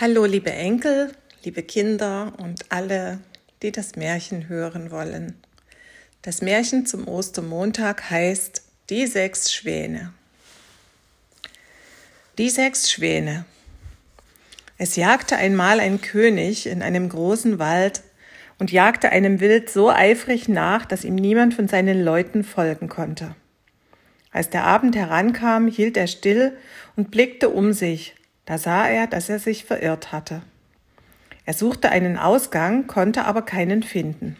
Hallo, liebe Enkel, liebe Kinder und alle, die das Märchen hören wollen. Das Märchen zum Ostermontag heißt Die sechs Schwäne. Die sechs Schwäne. Es jagte einmal ein König in einem großen Wald und jagte einem Wild so eifrig nach, dass ihm niemand von seinen Leuten folgen konnte. Als der Abend herankam, hielt er still und blickte um sich, da sah er, dass er sich verirrt hatte. Er suchte einen Ausgang, konnte aber keinen finden.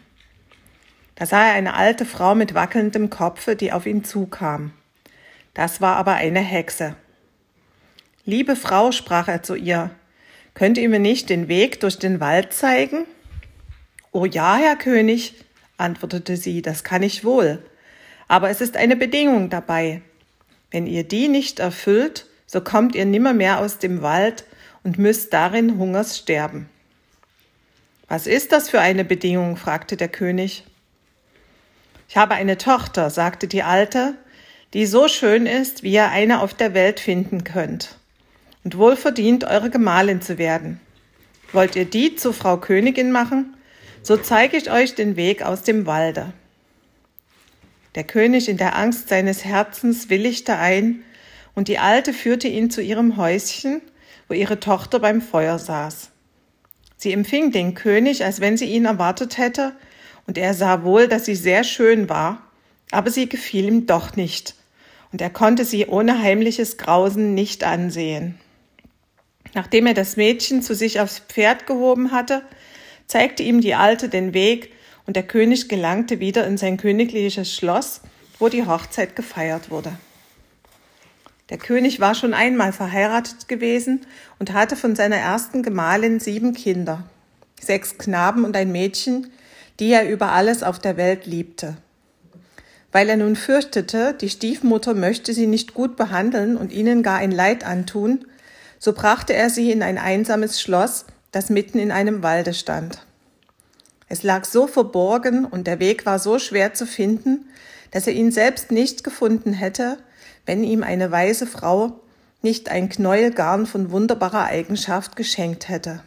Da sah er eine alte Frau mit wackelndem Kopfe, die auf ihn zukam. Das war aber eine Hexe. Liebe Frau, sprach er zu ihr, könnt ihr mir nicht den Weg durch den Wald zeigen? Oh ja, Herr König, antwortete sie, das kann ich wohl. Aber es ist eine Bedingung dabei. Wenn ihr die nicht erfüllt, so kommt ihr nimmermehr aus dem Wald und müsst darin Hungers sterben. Was ist das für eine Bedingung? fragte der König. Ich habe eine Tochter, sagte die Alte, die so schön ist, wie ihr eine auf der Welt finden könnt, und wohl verdient, eure Gemahlin zu werden. Wollt ihr die zu Frau Königin machen, so zeige ich euch den Weg aus dem Walde. Der König in der Angst seines Herzens willigte ein und die Alte führte ihn zu ihrem Häuschen, wo ihre Tochter beim Feuer saß. Sie empfing den König, als wenn sie ihn erwartet hätte, und er sah wohl, dass sie sehr schön war, aber sie gefiel ihm doch nicht, und er konnte sie ohne heimliches Grausen nicht ansehen. Nachdem er das Mädchen zu sich aufs Pferd gehoben hatte, zeigte ihm die Alte den Weg, und der König gelangte wieder in sein königliches Schloss, wo die Hochzeit gefeiert wurde. Der König war schon einmal verheiratet gewesen und hatte von seiner ersten Gemahlin sieben Kinder, sechs Knaben und ein Mädchen, die er über alles auf der Welt liebte. Weil er nun fürchtete, die Stiefmutter möchte sie nicht gut behandeln und ihnen gar ein Leid antun, so brachte er sie in ein einsames Schloss, das mitten in einem Walde stand. Es lag so verborgen und der Weg war so schwer zu finden, dass er ihn selbst nicht gefunden hätte, wenn ihm eine weise Frau nicht ein Knäuel Garn von wunderbarer Eigenschaft geschenkt hätte.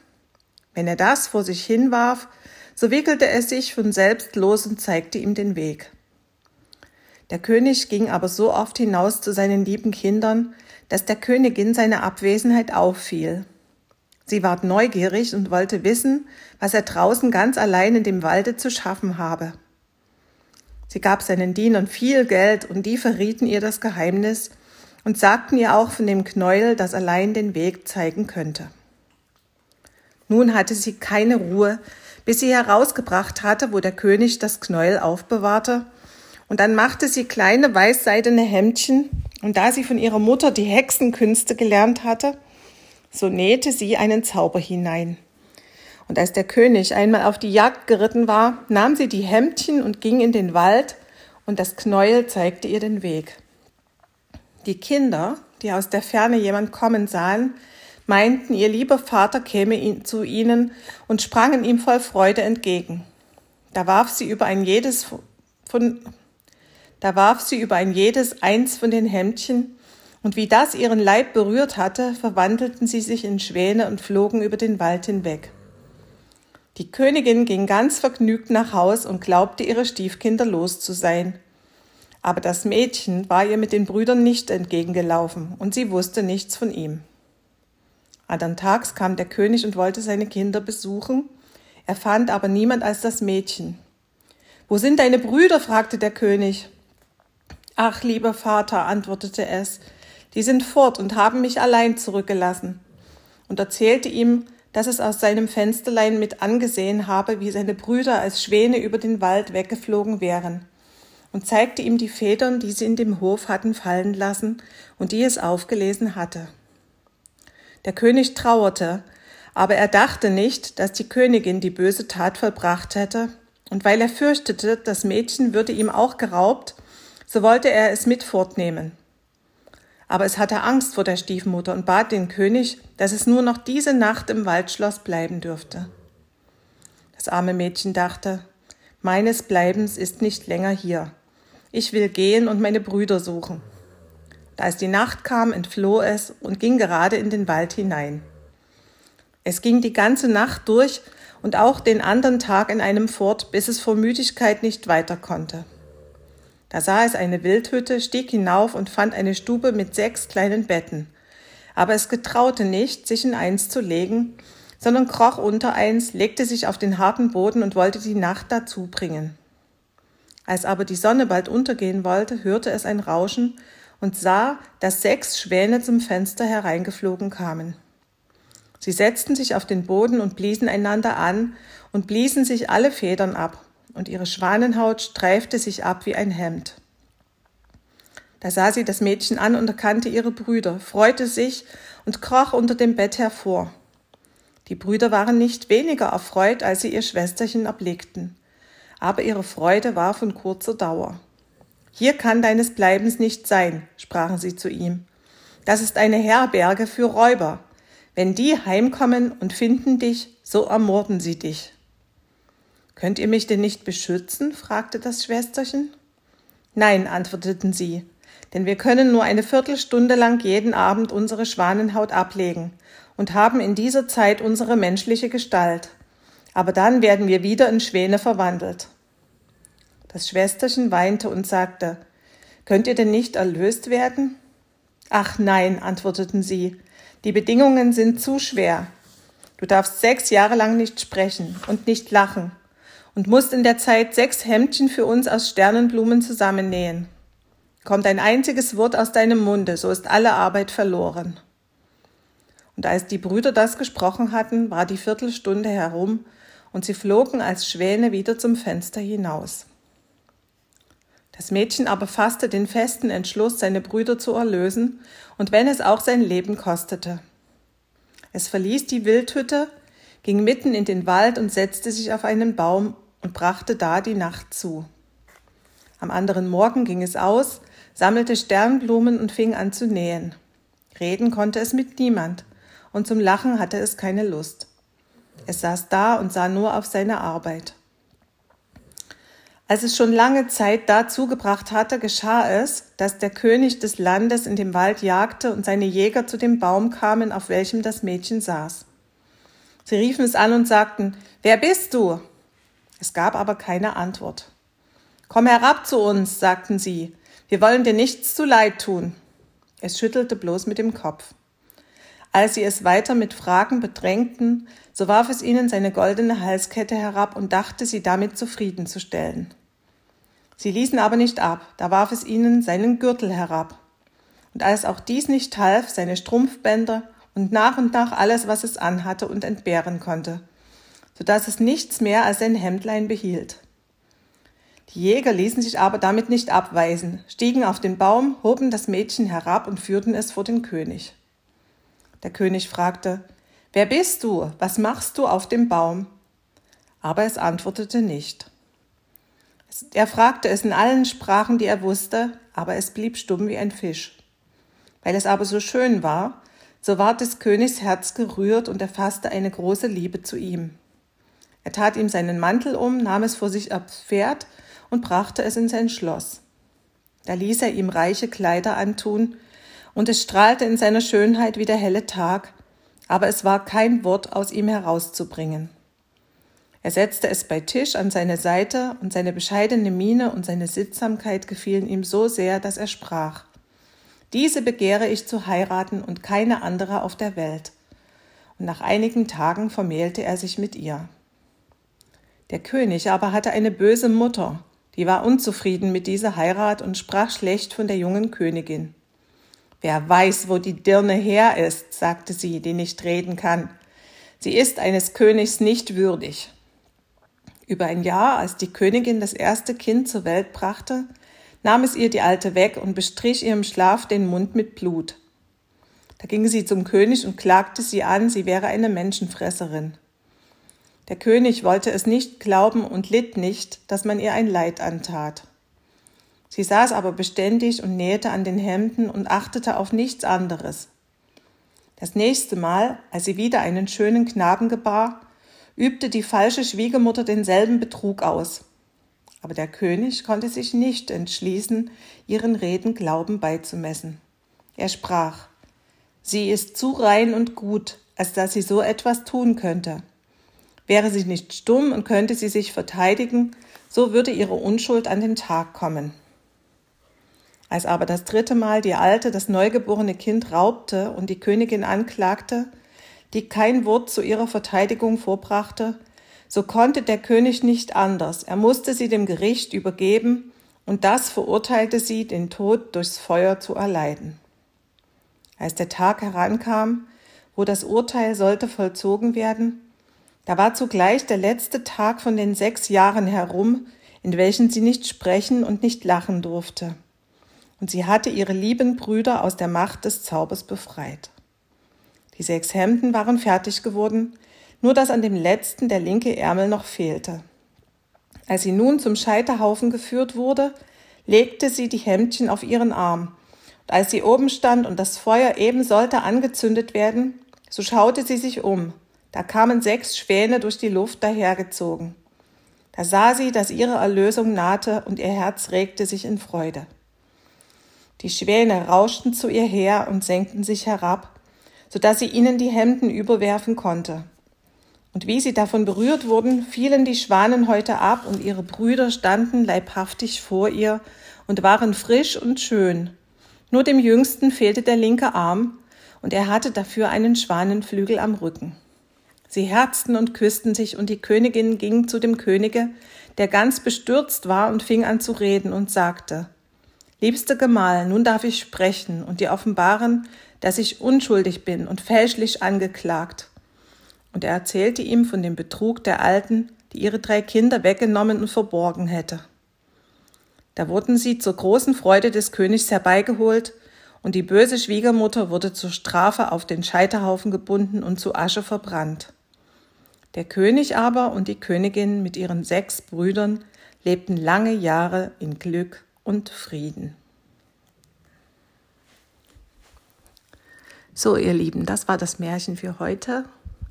Wenn er das vor sich hinwarf, so wickelte es sich von selbst los und zeigte ihm den Weg. Der König ging aber so oft hinaus zu seinen lieben Kindern, dass der Königin seine Abwesenheit auffiel. Sie ward neugierig und wollte wissen, was er draußen ganz allein in dem Walde zu schaffen habe. Sie gab seinen Dienern viel Geld und die verrieten ihr das Geheimnis und sagten ihr auch von dem Knäuel, das allein den Weg zeigen könnte. Nun hatte sie keine Ruhe, bis sie herausgebracht hatte, wo der König das Knäuel aufbewahrte, und dann machte sie kleine weißseidene Hemdchen, und da sie von ihrer Mutter die Hexenkünste gelernt hatte, so nähte sie einen Zauber hinein. Und als der König einmal auf die Jagd geritten war, nahm sie die Hemdchen und ging in den Wald, und das Knäuel zeigte ihr den Weg. Die Kinder, die aus der Ferne jemand kommen sahen, meinten, ihr lieber Vater käme zu ihnen und sprangen ihm voll Freude entgegen. Da warf sie über ein jedes von, da warf sie über ein jedes eins von den Hemdchen, und wie das ihren Leib berührt hatte, verwandelten sie sich in Schwäne und flogen über den Wald hinweg. Die Königin ging ganz vergnügt nach Haus und glaubte, ihre Stiefkinder los zu sein. Aber das Mädchen war ihr mit den Brüdern nicht entgegengelaufen, und sie wusste nichts von ihm. Andern Tags kam der König und wollte seine Kinder besuchen, er fand aber niemand als das Mädchen. Wo sind deine Brüder? fragte der König. Ach, lieber Vater, antwortete es, die sind fort und haben mich allein zurückgelassen, und erzählte ihm, dass es aus seinem Fensterlein mit angesehen habe, wie seine Brüder als Schwäne über den Wald weggeflogen wären, und zeigte ihm die Federn, die sie in dem Hof hatten fallen lassen und die es aufgelesen hatte. Der König trauerte, aber er dachte nicht, dass die Königin die böse Tat vollbracht hätte, und weil er fürchtete, das Mädchen würde ihm auch geraubt, so wollte er es mit fortnehmen. Aber es hatte Angst vor der Stiefmutter und bat den König, dass es nur noch diese Nacht im Waldschloss bleiben dürfte. Das arme Mädchen dachte, meines Bleibens ist nicht länger hier. Ich will gehen und meine Brüder suchen. Da es die Nacht kam, entfloh es und ging gerade in den Wald hinein. Es ging die ganze Nacht durch und auch den anderen Tag in einem fort, bis es vor Müdigkeit nicht weiter konnte. Da sah es eine Wildhütte, stieg hinauf und fand eine Stube mit sechs kleinen Betten. Aber es getraute nicht, sich in eins zu legen, sondern kroch unter eins, legte sich auf den harten Boden und wollte die Nacht dazu bringen. Als aber die Sonne bald untergehen wollte, hörte es ein Rauschen und sah, dass sechs Schwäne zum Fenster hereingeflogen kamen. Sie setzten sich auf den Boden und bliesen einander an und bliesen sich alle Federn ab, und ihre Schwanenhaut streifte sich ab wie ein Hemd. Da sah sie das Mädchen an und erkannte ihre Brüder, freute sich und kroch unter dem Bett hervor. Die Brüder waren nicht weniger erfreut, als sie ihr Schwesterchen erblickten, aber ihre Freude war von kurzer Dauer. Hier kann deines Bleibens nicht sein, sprachen sie zu ihm. Das ist eine Herberge für Räuber. Wenn die heimkommen und finden dich, so ermorden sie dich. Könnt ihr mich denn nicht beschützen? fragte das Schwesterchen. Nein, antworteten sie, denn wir können nur eine Viertelstunde lang jeden Abend unsere Schwanenhaut ablegen und haben in dieser Zeit unsere menschliche Gestalt. Aber dann werden wir wieder in Schwäne verwandelt. Das Schwesterchen weinte und sagte, Könnt ihr denn nicht erlöst werden? Ach nein, antworteten sie, die Bedingungen sind zu schwer. Du darfst sechs Jahre lang nicht sprechen und nicht lachen und musst in der Zeit sechs Hemdchen für uns aus Sternenblumen zusammennähen. Kommt ein einziges Wort aus deinem Munde, so ist alle Arbeit verloren. Und als die Brüder das gesprochen hatten, war die Viertelstunde herum, und sie flogen als Schwäne wieder zum Fenster hinaus. Das Mädchen aber fasste den festen Entschluss, seine Brüder zu erlösen, und wenn es auch sein Leben kostete. Es verließ die Wildhütte, ging mitten in den Wald und setzte sich auf einen Baum und brachte da die Nacht zu. Am anderen Morgen ging es aus, sammelte Sternblumen und fing an zu nähen. Reden konnte es mit niemand, und zum Lachen hatte es keine Lust. Es saß da und sah nur auf seine Arbeit. Als es schon lange Zeit dazu gebracht hatte, geschah es, dass der König des Landes in dem Wald jagte und seine Jäger zu dem Baum kamen, auf welchem das Mädchen saß. Sie riefen es an und sagten, Wer bist du? Es gab aber keine Antwort. Komm herab zu uns, sagten sie, wir wollen dir nichts zu leid tun. Es schüttelte bloß mit dem Kopf. Als sie es weiter mit Fragen bedrängten, so warf es ihnen seine goldene Halskette herab und dachte, sie damit zufriedenzustellen. Sie ließen aber nicht ab, da warf es ihnen seinen Gürtel herab. Und als auch dies nicht half, seine Strumpfbänder und nach und nach alles, was es anhatte und entbehren konnte, so dass es nichts mehr als sein Hemdlein behielt. Die Jäger ließen sich aber damit nicht abweisen, stiegen auf den Baum, hoben das Mädchen herab und führten es vor den König. Der König fragte, Wer bist du? Was machst du auf dem Baum? Aber es antwortete nicht. Er fragte es in allen Sprachen, die er wusste, aber es blieb stumm wie ein Fisch. Weil es aber so schön war, so ward des Königs Herz gerührt und er fasste eine große Liebe zu ihm. Er tat ihm seinen Mantel um, nahm es vor sich aufs Pferd und brachte es in sein Schloss. Da ließ er ihm reiche Kleider antun und es strahlte in seiner Schönheit wie der helle Tag, aber es war kein Wort aus ihm herauszubringen. Er setzte es bei Tisch an seine Seite, und seine bescheidene Miene und seine Sittsamkeit gefielen ihm so sehr, dass er sprach Diese begehre ich zu heiraten und keine andere auf der Welt. Und nach einigen Tagen vermählte er sich mit ihr. Der König aber hatte eine böse Mutter, die war unzufrieden mit dieser Heirat und sprach schlecht von der jungen Königin. Wer weiß, wo die Dirne her ist, sagte sie, die nicht reden kann. Sie ist eines Königs nicht würdig. Über ein Jahr, als die Königin das erste Kind zur Welt brachte, nahm es ihr die Alte weg und bestrich ihrem Schlaf den Mund mit Blut. Da ging sie zum König und klagte sie an, sie wäre eine Menschenfresserin. Der König wollte es nicht glauben und litt nicht, dass man ihr ein Leid antat. Sie saß aber beständig und nähte an den Hemden und achtete auf nichts anderes. Das nächste Mal, als sie wieder einen schönen Knaben gebar, übte die falsche Schwiegermutter denselben Betrug aus. Aber der König konnte sich nicht entschließen, ihren Reden Glauben beizumessen. Er sprach Sie ist zu rein und gut, als dass sie so etwas tun könnte. Wäre sie nicht stumm und könnte sie sich verteidigen, so würde ihre Unschuld an den Tag kommen. Als aber das dritte Mal die Alte das neugeborene Kind raubte und die Königin anklagte, die kein Wort zu ihrer Verteidigung vorbrachte, so konnte der König nicht anders. Er musste sie dem Gericht übergeben, und das verurteilte sie, den Tod durchs Feuer zu erleiden. Als der Tag herankam, wo das Urteil sollte vollzogen werden, da war zugleich der letzte Tag von den sechs Jahren herum, in welchen sie nicht sprechen und nicht lachen durfte. Und sie hatte ihre lieben Brüder aus der Macht des Zaubers befreit. Die sechs Hemden waren fertig geworden, nur dass an dem letzten der linke Ärmel noch fehlte. Als sie nun zum Scheiterhaufen geführt wurde, legte sie die Hemdchen auf ihren Arm. Und als sie oben stand und das Feuer eben sollte angezündet werden, so schaute sie sich um. Da kamen sechs Schwäne durch die Luft dahergezogen. Da sah sie, dass ihre Erlösung nahte und ihr Herz regte sich in Freude. Die Schwäne rauschten zu ihr her und senkten sich herab, so dass sie ihnen die Hemden überwerfen konnte. Und wie sie davon berührt wurden, fielen die Schwanenhäute ab und ihre Brüder standen leibhaftig vor ihr und waren frisch und schön. Nur dem Jüngsten fehlte der linke Arm, und er hatte dafür einen Schwanenflügel am Rücken. Sie herzten und küssten sich, und die Königin ging zu dem Könige, der ganz bestürzt war und fing an zu reden und sagte, Liebster Gemahl, nun darf ich sprechen und dir offenbaren, dass ich unschuldig bin und fälschlich angeklagt. Und er erzählte ihm von dem Betrug der Alten, die ihre drei Kinder weggenommen und verborgen hätte. Da wurden sie zur großen Freude des Königs herbeigeholt, und die böse Schwiegermutter wurde zur Strafe auf den Scheiterhaufen gebunden und zu Asche verbrannt. Der König aber und die Königin mit ihren sechs Brüdern lebten lange Jahre in Glück und Frieden. So, ihr Lieben, das war das Märchen für heute.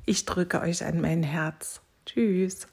Ich drücke euch an mein Herz. Tschüss.